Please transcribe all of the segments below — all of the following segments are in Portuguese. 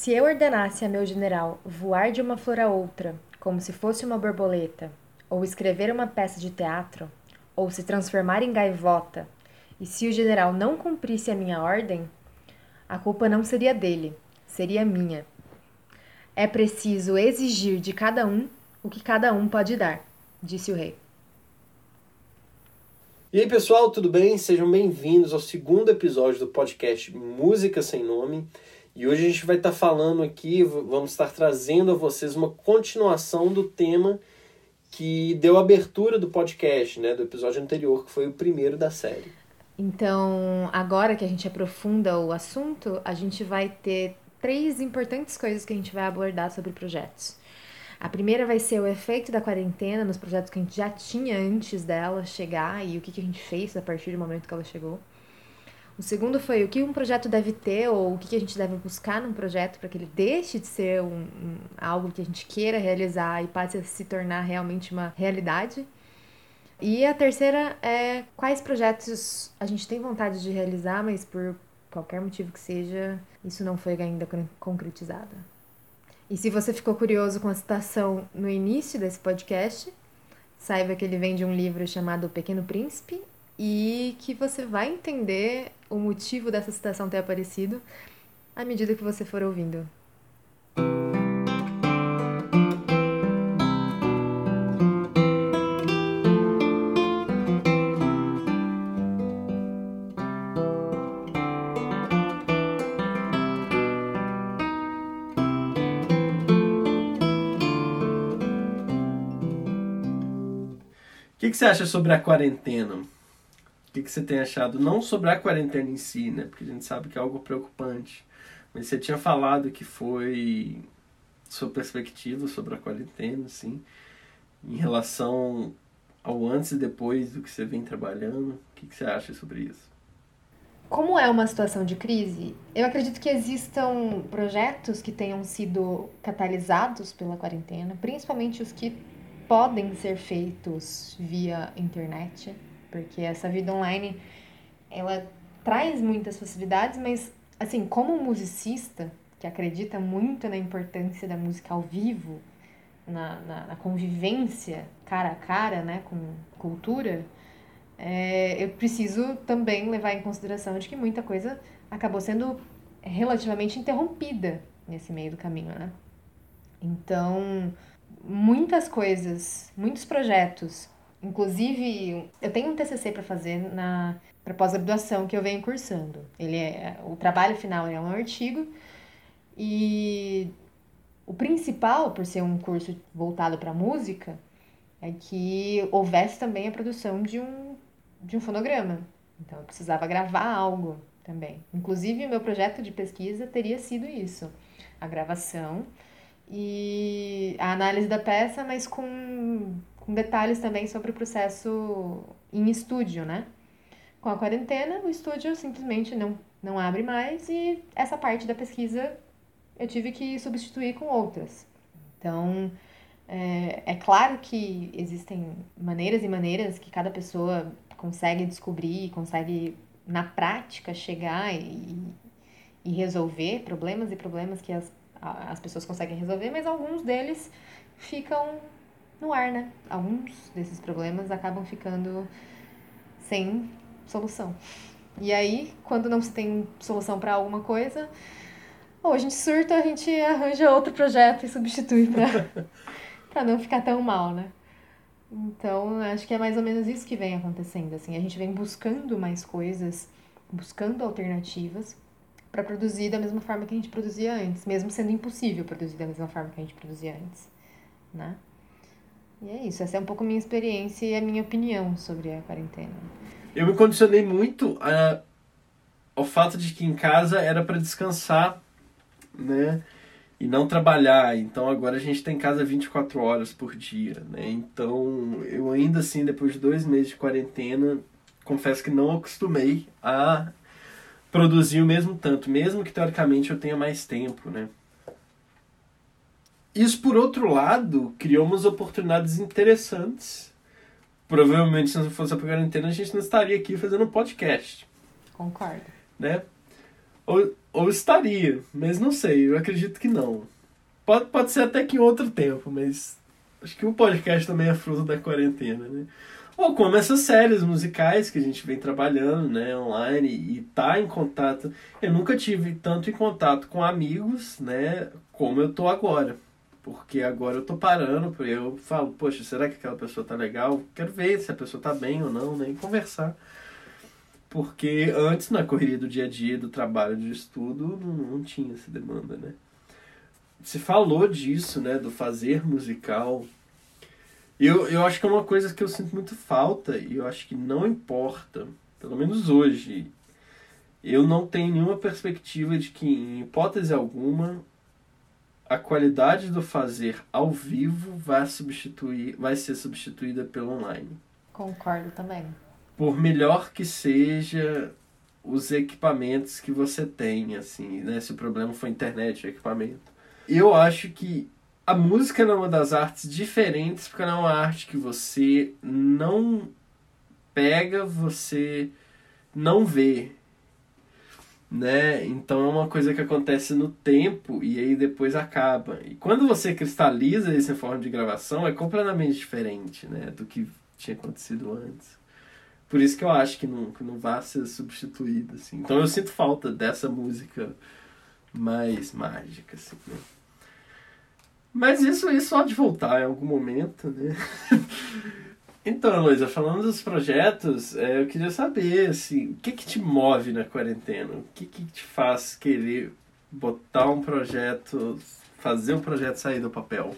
Se eu ordenasse a meu general voar de uma flor a outra, como se fosse uma borboleta, ou escrever uma peça de teatro, ou se transformar em gaivota, e se o general não cumprisse a minha ordem, a culpa não seria dele, seria minha. É preciso exigir de cada um o que cada um pode dar, disse o rei. E aí, pessoal, tudo bem? Sejam bem-vindos ao segundo episódio do podcast Música Sem Nome. E hoje a gente vai estar falando aqui, vamos estar trazendo a vocês uma continuação do tema que deu abertura do podcast, né, do episódio anterior, que foi o primeiro da série. Então, agora que a gente aprofunda o assunto, a gente vai ter três importantes coisas que a gente vai abordar sobre projetos. A primeira vai ser o efeito da quarentena nos projetos que a gente já tinha antes dela chegar e o que, que a gente fez a partir do momento que ela chegou. O segundo foi o que um projeto deve ter ou o que, a gente deve buscar num projeto para que ele deixe de ser um, um, algo que a gente queira realizar e passe a se tornar realmente uma realidade. E a terceira é quais projetos a gente tem vontade de realizar, mas por qualquer motivo que seja, isso não foi ainda concretizado. E se você ficou curioso com a citação no início desse podcast, saiba que ele vem de um livro chamado O Pequeno Príncipe e que você vai entender o motivo dessa citação ter aparecido à medida que você for ouvindo. que, que você acha sobre a quarentena? O que, que você tem achado? Não sobre a quarentena em si, né? Porque a gente sabe que é algo preocupante. Mas você tinha falado que foi sua perspectiva sobre a quarentena, assim, em relação ao antes e depois do que você vem trabalhando. O que, que você acha sobre isso? Como é uma situação de crise, eu acredito que existam projetos que tenham sido catalisados pela quarentena, principalmente os que podem ser feitos via internet, porque essa vida online ela traz muitas facilidades, mas assim, como musicista que acredita muito na importância da música ao vivo, na, na, na convivência cara a cara, né, com cultura, é, eu preciso também levar em consideração de que muita coisa acabou sendo relativamente interrompida nesse meio do caminho, né? Então, muitas coisas, muitos projetos. Inclusive, eu tenho um TCC para fazer na para pós-graduação que eu venho cursando. Ele é o trabalho final é um artigo e o principal, por ser um curso voltado para música, é que houvesse também a produção de um de um fonograma. Então, eu precisava gravar algo também. Inclusive, o meu projeto de pesquisa teria sido isso: a gravação e a análise da peça, mas com, com detalhes também sobre o processo em estúdio, né? Com a quarentena, o estúdio simplesmente não, não abre mais e essa parte da pesquisa eu tive que substituir com outras. Então, é, é claro que existem maneiras e maneiras que cada pessoa consegue descobrir, consegue na prática chegar e, e resolver problemas e problemas que as as pessoas conseguem resolver, mas alguns deles ficam no ar, né? Alguns desses problemas acabam ficando sem solução. E aí, quando não se tem solução para alguma coisa, ou a gente surta, a gente arranja outro projeto e substitui para não ficar tão mal, né? Então, acho que é mais ou menos isso que vem acontecendo, assim, a gente vem buscando mais coisas, buscando alternativas para produzir da mesma forma que a gente produzia antes, mesmo sendo impossível produzir da mesma forma que a gente produzia antes, né? E é isso, essa é um pouco minha experiência e a minha opinião sobre a quarentena. Eu me condicionei muito a, ao fato de que em casa era para descansar, né? E não trabalhar. Então agora a gente está em casa 24 horas por dia, né? Então eu ainda assim, depois de dois meses de quarentena, confesso que não acostumei a produzir o mesmo tanto, mesmo que teoricamente eu tenha mais tempo, né? Isso, por outro lado, criou umas oportunidades interessantes. Provavelmente, se não fosse a quarentena, a gente não estaria aqui fazendo um podcast. Concordo. Né? Ou, Ou estaria, mas não sei, eu acredito que não. Pode, pode ser até que em outro tempo, mas acho que o podcast também é fruto da quarentena, né? Ou como essas séries musicais que a gente vem trabalhando, né, online e tá em contato. Eu nunca tive tanto em contato com amigos, né, como eu tô agora. Porque agora eu tô parando, eu falo, poxa, será que aquela pessoa tá legal? Quero ver se a pessoa tá bem ou não, né, conversar. Porque antes, na correria do dia a dia, do trabalho, do estudo, não, não tinha essa demanda, né? Se falou disso, né, do fazer musical, eu, eu acho que é uma coisa que eu sinto muito falta e eu acho que não importa, pelo menos hoje, eu não tenho nenhuma perspectiva de que, em hipótese alguma, a qualidade do fazer ao vivo vai substituir, vai ser substituída pelo online. Concordo também. Por melhor que seja os equipamentos que você tem, assim, né? Se o problema for internet, o equipamento. Eu acho que a música é uma das artes diferentes, porque ela é uma arte que você não pega, você não vê. Né? Então é uma coisa que acontece no tempo e aí depois acaba. E quando você cristaliza em forma de gravação, é completamente diferente né? do que tinha acontecido antes. Por isso que eu acho que não, que não vai ser substituído. Assim. Então eu sinto falta dessa música mais mágica. Assim, né? Mas isso, isso pode voltar em algum momento, né? então, Luísa, falando dos projetos, é, eu queria saber, assim, o que que te move na quarentena? O que que te faz querer botar um projeto, fazer um projeto sair do papel?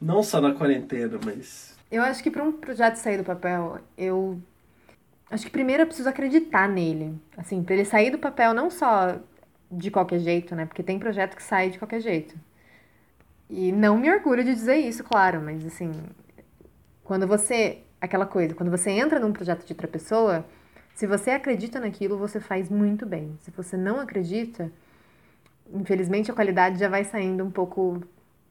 Não só na quarentena, mas... Eu acho que para um projeto sair do papel, eu... Acho que primeiro eu preciso acreditar nele. Assim, para ele sair do papel não só de qualquer jeito, né? Porque tem projeto que sai de qualquer jeito. E não me orgulho de dizer isso, claro, mas assim, quando você. Aquela coisa, quando você entra num projeto de outra pessoa, se você acredita naquilo, você faz muito bem. Se você não acredita, infelizmente a qualidade já vai saindo um pouco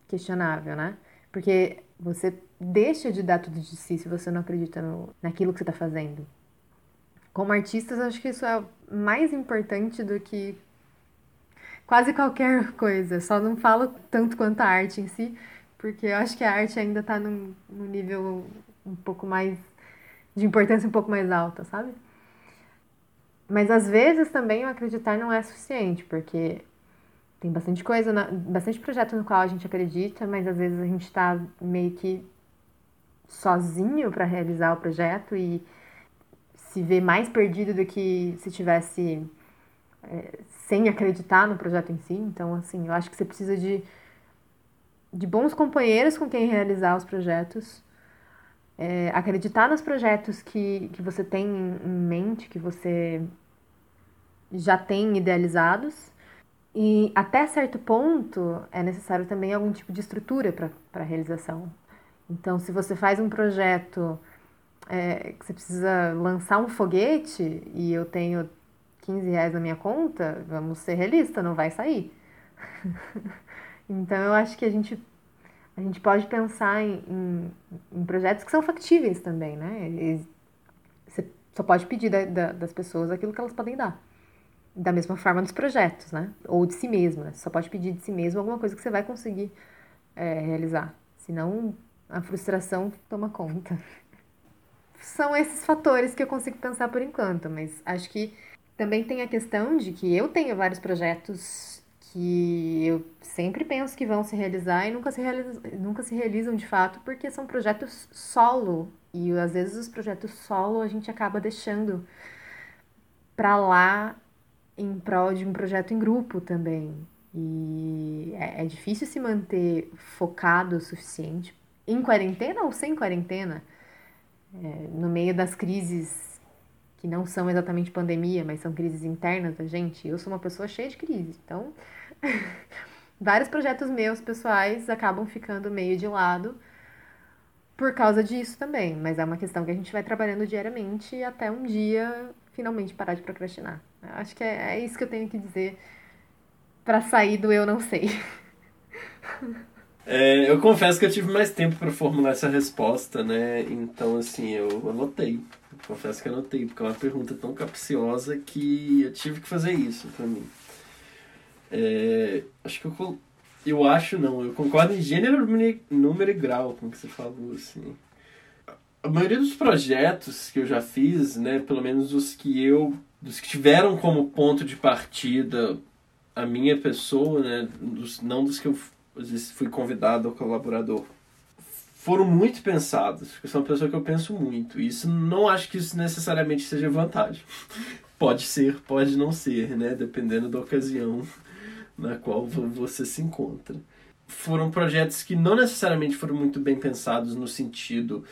questionável, né? Porque você deixa de dar tudo de si se você não acredita no, naquilo que você está fazendo. Como artistas, acho que isso é mais importante do que quase qualquer coisa. Só não falo tanto quanto a arte em si, porque eu acho que a arte ainda está num, num nível um pouco mais. de importância um pouco mais alta, sabe? Mas às vezes também o acreditar não é suficiente, porque tem bastante coisa, bastante projeto no qual a gente acredita, mas às vezes a gente está meio que sozinho para realizar o projeto e se vê mais perdido do que se tivesse é, sem acreditar no projeto em si. Então, assim, eu acho que você precisa de, de bons companheiros com quem realizar os projetos. É, acreditar nos projetos que, que você tem em mente, que você já tem idealizados. E até certo ponto é necessário também algum tipo de estrutura para a realização. Então, se você faz um projeto é, que você precisa lançar um foguete e eu tenho 15 reais na minha conta, vamos ser realistas, não vai sair. então eu acho que a gente, a gente pode pensar em, em, em projetos que são factíveis também, né? E você só pode pedir da, da, das pessoas aquilo que elas podem dar. Da mesma forma dos projetos, né? Ou de si mesmo, né? Você só pode pedir de si mesmo alguma coisa que você vai conseguir é, realizar. Senão a frustração toma conta. São esses fatores que eu consigo pensar por enquanto, mas acho que também tem a questão de que eu tenho vários projetos que eu sempre penso que vão se realizar e nunca se, realizam, nunca se realizam de fato, porque são projetos solo. E às vezes os projetos solo a gente acaba deixando para lá em prol de um projeto em grupo também. E é, é difícil se manter focado o suficiente em quarentena ou sem quarentena, é, no meio das crises que não são exatamente pandemia, mas são crises internas da gente. Eu sou uma pessoa cheia de crise, então vários projetos meus pessoais acabam ficando meio de lado por causa disso também, mas é uma questão que a gente vai trabalhando diariamente até um dia finalmente parar de procrastinar. Eu acho que é, é isso que eu tenho que dizer para sair do eu não sei. É, eu confesso que eu tive mais tempo para formular essa resposta, né? Então, assim, eu anotei. Confesso que anotei, porque é uma pergunta tão capciosa que eu tive que fazer isso para mim. É, acho que eu, eu acho não, eu concordo em gênero, número e grau com o que você falou, assim. A maioria dos projetos que eu já fiz, né, pelo menos os que eu, dos que tiveram como ponto de partida a minha pessoa, né, dos, não dos que eu fui convidado ou colaborador, foram muito pensados. Eu sou uma pessoa que eu penso muito. E isso não acho que isso necessariamente seja vantagem. Pode ser, pode não ser, né? Dependendo da ocasião na qual você se encontra. Foram projetos que não necessariamente foram muito bem pensados no sentido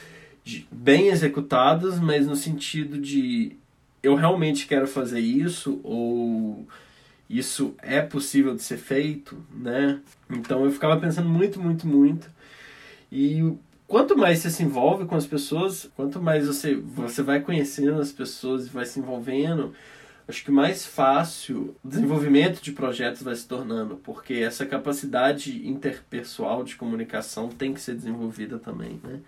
de bem executados, mas no sentido de eu realmente quero fazer isso ou isso é possível de ser feito, né? Então eu ficava pensando muito, muito, muito. E quanto mais você se envolve com as pessoas, quanto mais você, você vai conhecendo as pessoas e vai se envolvendo, acho que mais fácil o desenvolvimento de projetos vai se tornando, porque essa capacidade interpessoal de comunicação tem que ser desenvolvida também, né?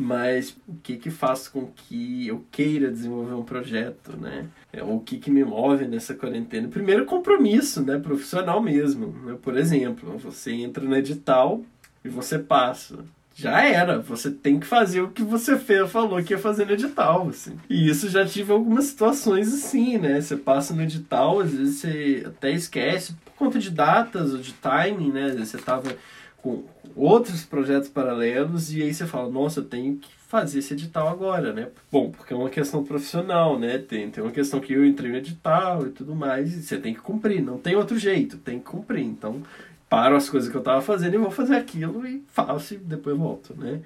mas o que que faz com que eu queira desenvolver um projeto, né? É, o que que me move nessa quarentena? Primeiro, compromisso, né? Profissional mesmo. Né? Por exemplo, você entra no edital e você passa. Já era, você tem que fazer o que você fez, falou que ia fazer no edital, assim. E isso já tive algumas situações assim, né? Você passa no edital, às vezes você até esquece por conta de datas ou de timing, né? Você tava com outros projetos paralelos e aí você fala, nossa, eu tenho que fazer esse edital agora, né? Bom, porque é uma questão profissional, né? Tem, tem uma questão que eu entrei no edital e tudo mais, e você tem que cumprir, não tem outro jeito, tem que cumprir. Então, paro as coisas que eu estava fazendo e vou fazer aquilo e faço e depois volto, né?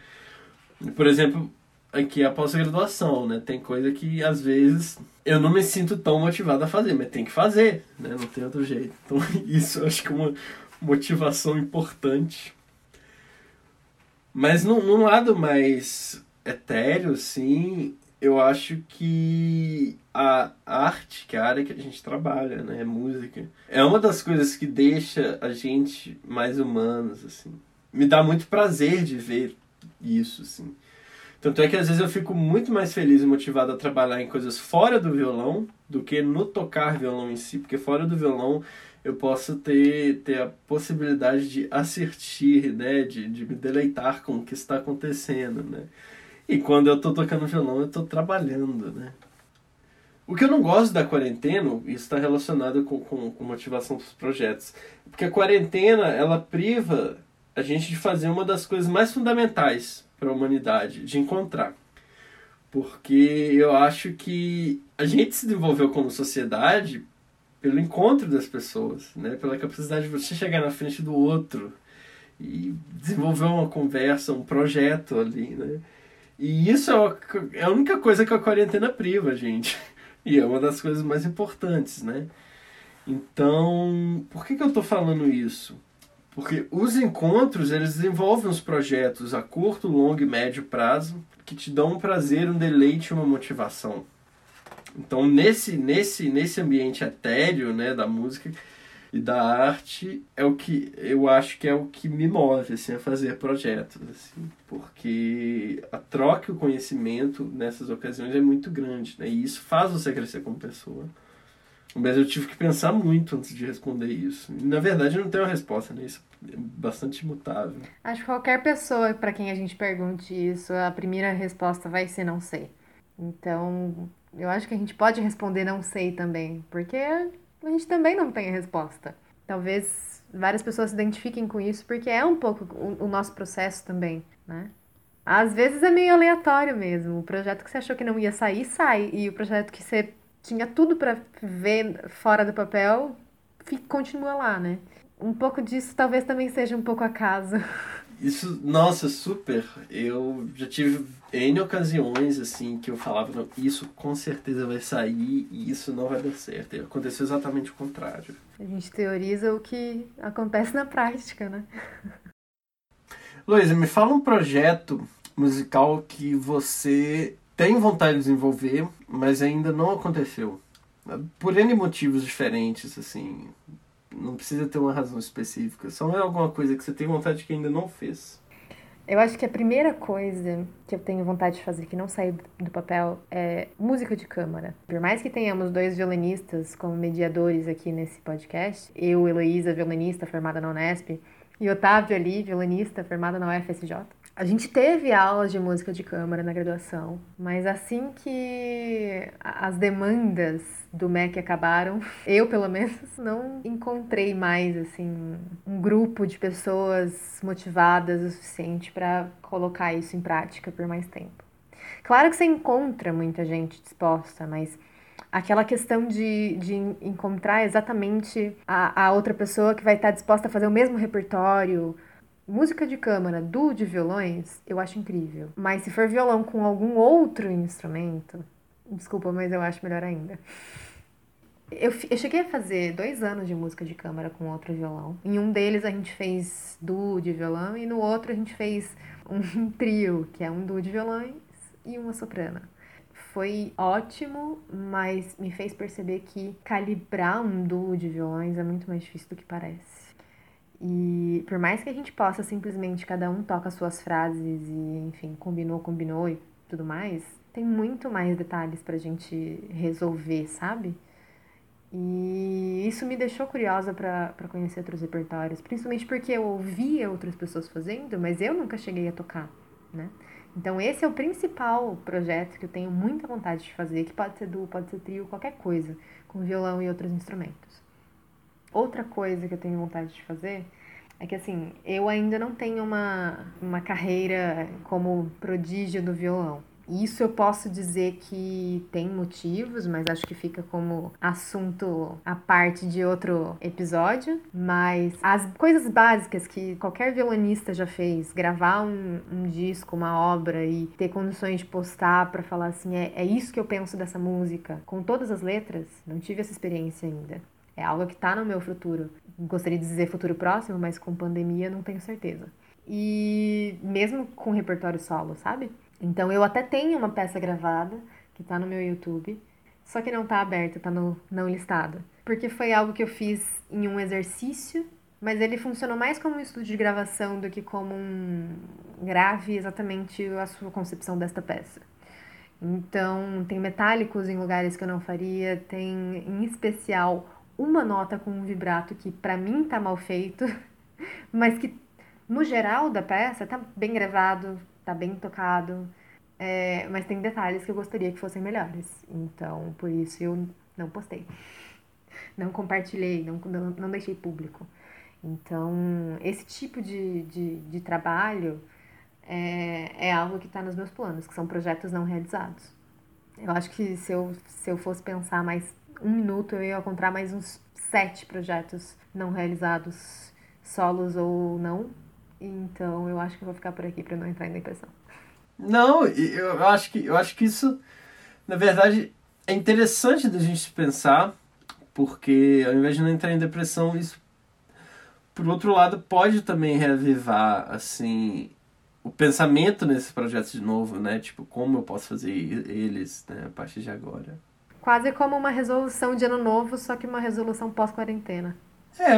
Por exemplo, aqui é a pós-graduação, né? Tem coisa que às vezes eu não me sinto tão motivado a fazer, mas tem que fazer, né? Não tem outro jeito. Então, isso eu acho que é uma motivação importante. Mas num, num lado mais etéreo, sim, eu acho que a arte, que é a área que a gente trabalha, né, é música, é uma das coisas que deixa a gente mais humanos, assim. Me dá muito prazer de ver isso, assim. Tanto é que às vezes eu fico muito mais feliz e motivado a trabalhar em coisas fora do violão do que no tocar violão em si, porque fora do violão eu posso ter, ter a possibilidade de assistir, né? De, de me deleitar com o que está acontecendo, né? E quando eu estou tocando violão, eu estou trabalhando, né? O que eu não gosto da quarentena, isso está relacionado com, com, com motivação dos projetos, porque a quarentena, ela priva a gente de fazer uma das coisas mais fundamentais para a humanidade, de encontrar. Porque eu acho que a gente se desenvolveu como sociedade pelo encontro das pessoas, né? Pela capacidade de você chegar na frente do outro e desenvolver uma conversa, um projeto ali, né? E isso é a única coisa que a quarentena priva, gente. E é uma das coisas mais importantes, né? Então, por que, que eu estou falando isso? Porque os encontros, eles desenvolvem os projetos a curto, longo e médio prazo que te dão um prazer, um deleite uma motivação. Então, nesse, nesse, nesse ambiente etéreo né, da música e da arte, é o que eu acho que é o que me move assim, a fazer projetos. Assim, porque a troca e o conhecimento nessas ocasiões é muito grande. Né, e isso faz você crescer como pessoa. Mas eu tive que pensar muito antes de responder isso. Na verdade, não tenho uma resposta, né? Isso é bastante imutável. Acho que qualquer pessoa para quem a gente pergunte isso, a primeira resposta vai ser não sei. Então, eu acho que a gente pode responder não sei também, porque a gente também não tem a resposta. Talvez várias pessoas se identifiquem com isso, porque é um pouco o, o nosso processo também, né? Às vezes é meio aleatório mesmo. O projeto que você achou que não ia sair, sai. E o projeto que você tinha tudo para ver fora do papel, continua lá, né? Um pouco disso talvez também seja um pouco acaso. Isso, nossa, super. Eu já tive N ocasiões, assim, que eu falava, não, isso com certeza vai sair e isso não vai dar certo. E aconteceu exatamente o contrário. A gente teoriza o que acontece na prática, né? Luísa, me fala um projeto musical que você tem vontade de desenvolver, mas ainda não aconteceu. Por N motivos diferentes, assim. Não precisa ter uma razão específica. Só é alguma coisa que você tem vontade que ainda não fez. Eu acho que a primeira coisa que eu tenho vontade de fazer que não saiu do papel é música de câmara. Por mais que tenhamos dois violinistas como mediadores aqui nesse podcast, eu, Heloísa, violinista formada na Unesp, e Otávio ali, violinista formada na UFSJ, a gente teve aulas de música de câmara na graduação, mas assim que as demandas do MEC acabaram, eu pelo menos não encontrei mais assim um grupo de pessoas motivadas o suficiente para colocar isso em prática por mais tempo. Claro que você encontra muita gente disposta, mas aquela questão de, de encontrar exatamente a, a outra pessoa que vai estar disposta a fazer o mesmo repertório, Música de câmara, duo de violões, eu acho incrível. Mas se for violão com algum outro instrumento, desculpa, mas eu acho melhor ainda. Eu, eu cheguei a fazer dois anos de música de câmara com outro violão. Em um deles a gente fez duo de violão e no outro a gente fez um trio, que é um duo de violões e uma soprana. Foi ótimo, mas me fez perceber que calibrar um duo de violões é muito mais difícil do que parece. E por mais que a gente possa simplesmente cada um toca suas frases e, enfim, combinou, combinou e tudo mais, tem muito mais detalhes pra gente resolver, sabe? E isso me deixou curiosa para conhecer outros repertórios, principalmente porque eu ouvia outras pessoas fazendo, mas eu nunca cheguei a tocar, né? Então esse é o principal projeto que eu tenho muita vontade de fazer, que pode ser duo, pode ser trio, qualquer coisa, com violão e outros instrumentos. Outra coisa que eu tenho vontade de fazer é que assim, eu ainda não tenho uma, uma carreira como prodígio do violão. Isso eu posso dizer que tem motivos, mas acho que fica como assunto a parte de outro episódio. Mas as coisas básicas que qualquer violonista já fez, gravar um, um disco, uma obra e ter condições de postar para falar assim, é, é isso que eu penso dessa música, com todas as letras, não tive essa experiência ainda. É algo que está no meu futuro. Gostaria de dizer futuro próximo, mas com pandemia não tenho certeza. E mesmo com repertório solo, sabe? Então eu até tenho uma peça gravada que está no meu YouTube, só que não está aberta, está não listado. Porque foi algo que eu fiz em um exercício, mas ele funcionou mais como um estudo de gravação do que como um grave exatamente a sua concepção desta peça. Então, tem metálicos em lugares que eu não faria, tem em especial uma nota com um vibrato que para mim tá mal feito, mas que no geral da peça tá bem gravado, tá bem tocado, é, mas tem detalhes que eu gostaria que fossem melhores. Então, por isso eu não postei. Não compartilhei, não, não, não deixei público. Então, esse tipo de, de, de trabalho é, é algo que está nos meus planos, que são projetos não realizados. Eu acho que se eu, se eu fosse pensar mais um minuto eu ia encontrar mais uns sete projetos não realizados, solos ou não. Então eu acho que eu vou ficar por aqui para não entrar em depressão. Não, eu acho que eu acho que isso, na verdade, é interessante da gente pensar, porque ao invés de não entrar em depressão, isso por outro lado pode também reavivar assim o pensamento nesses projetos de novo, né? Tipo, como eu posso fazer eles, né, a partir de agora. Quase como uma resolução de ano novo, só que uma resolução pós-quarentena. É.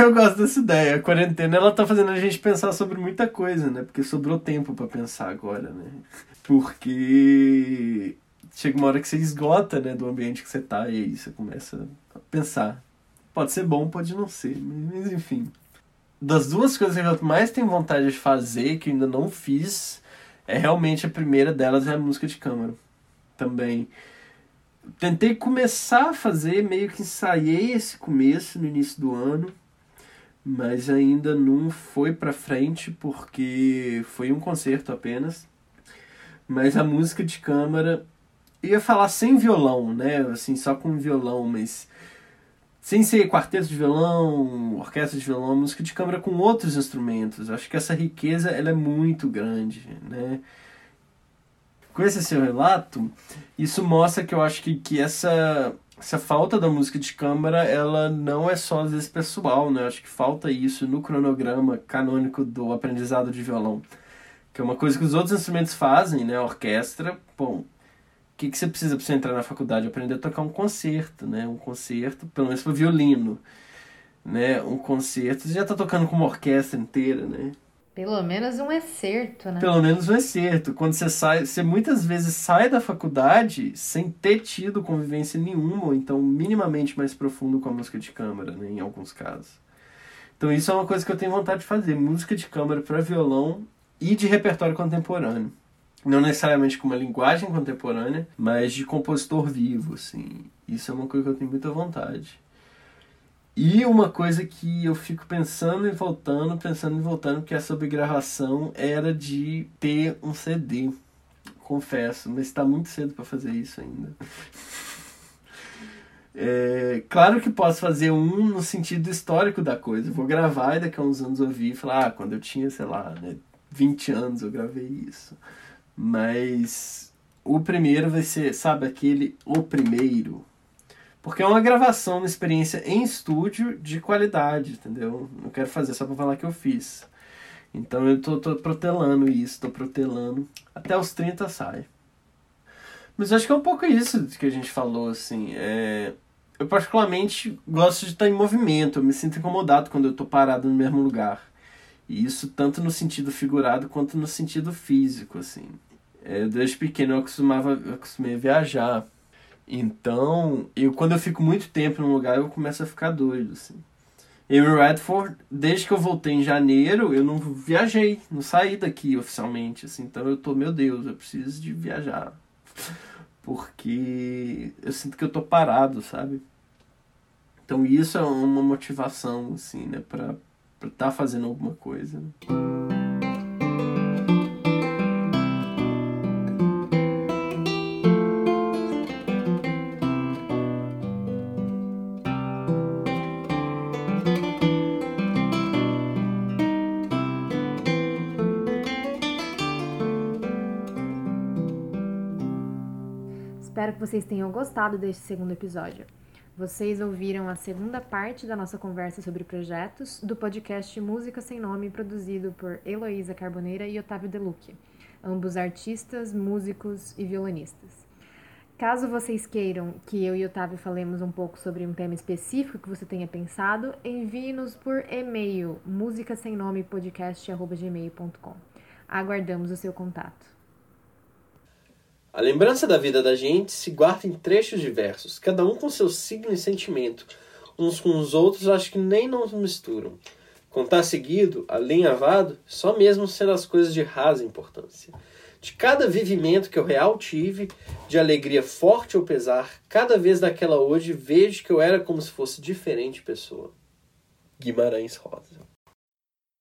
Eu gosto dessa ideia. A quarentena ela tá fazendo a gente pensar sobre muita coisa, né? Porque sobrou tempo para pensar agora, né? Porque chega uma hora que você esgota, né, do ambiente que você tá e aí você começa a pensar. Pode ser bom, pode não ser, mas enfim. Das duas coisas que eu mais tenho vontade de fazer, que ainda não fiz, é realmente a primeira delas é a música de câmara também. Tentei começar a fazer, meio que ensaiei esse começo no início do ano, mas ainda não foi para frente porque foi um concerto apenas. Mas a música de câmara ia falar sem violão, né? Assim, só com violão, mas sem ser quarteto de violão, orquestra de violão, música de câmara com outros instrumentos. Acho que essa riqueza ela é muito grande, né? Com esse seu relato, isso mostra que eu acho que, que essa, essa falta da música de câmara, ela não é só às vezes pessoal, né? Eu acho que falta isso no cronograma canônico do aprendizado de violão. Que é uma coisa que os outros instrumentos fazem, né? A orquestra, bom, o que, que você precisa para você entrar na faculdade? Aprender a tocar um concerto, né? Um concerto, pelo menos para violino, né? Um concerto, você já está tocando com uma orquestra inteira, né? Pelo menos um excerto, né? Pelo menos um excerto. Quando você sai, você muitas vezes sai da faculdade sem ter tido convivência nenhuma, ou então minimamente mais profundo com a música de câmara, né, em alguns casos. Então isso é uma coisa que eu tenho vontade de fazer, música de câmara para violão e de repertório contemporâneo. Não necessariamente com uma linguagem contemporânea, mas de compositor vivo, assim. Isso é uma coisa que eu tenho muita vontade. E uma coisa que eu fico pensando e voltando, pensando e voltando, que é sobre gravação, era de ter um CD. Confesso, mas está muito cedo para fazer isso ainda. É, claro que posso fazer um no sentido histórico da coisa. vou gravar e daqui a uns anos ouvir e falar, ah, quando eu tinha, sei lá, né, 20 anos eu gravei isso. Mas o primeiro vai ser, sabe, aquele o primeiro. Porque é uma gravação, uma experiência em estúdio de qualidade, entendeu? Não quero fazer só pra falar que eu fiz. Então eu tô, tô protelando isso, tô protelando. Até os 30 sai. Mas acho que é um pouco isso que a gente falou, assim. É... Eu particularmente gosto de estar em movimento, eu me sinto incomodado quando eu tô parado no mesmo lugar. E isso tanto no sentido figurado quanto no sentido físico, assim. É, desde pequeno eu costumava eu acostumei a viajar. Então, eu quando eu fico muito tempo num lugar, eu começo a ficar doido, assim. Eu Redford, desde que eu voltei em janeiro, eu não viajei, não saí daqui oficialmente, assim. Então eu tô, meu Deus, eu preciso de viajar. Porque eu sinto que eu tô parado, sabe? Então isso é uma motivação, assim, né, pra estar tá fazendo alguma coisa. Né? Que vocês tenham gostado deste segundo episódio. Vocês ouviram a segunda parte da nossa conversa sobre projetos do podcast Música Sem Nome, produzido por Heloísa Carboneira e Otávio Deluque, ambos artistas, músicos e violonistas. Caso vocês queiram que eu e Otávio falemos um pouco sobre um tema específico que você tenha pensado, envie-nos por e-mail musicasemnomepodcast.gmail.com. Aguardamos o seu contato. A lembrança da vida da gente se guarda em trechos diversos, cada um com seu signo e sentimento. Uns com os outros acho que nem não misturam. Contar seguido, alinhavado, só mesmo sendo as coisas de rasa importância. De cada vivimento que eu real tive, de alegria forte ou pesar, cada vez daquela hoje vejo que eu era como se fosse diferente pessoa. Guimarães Rosa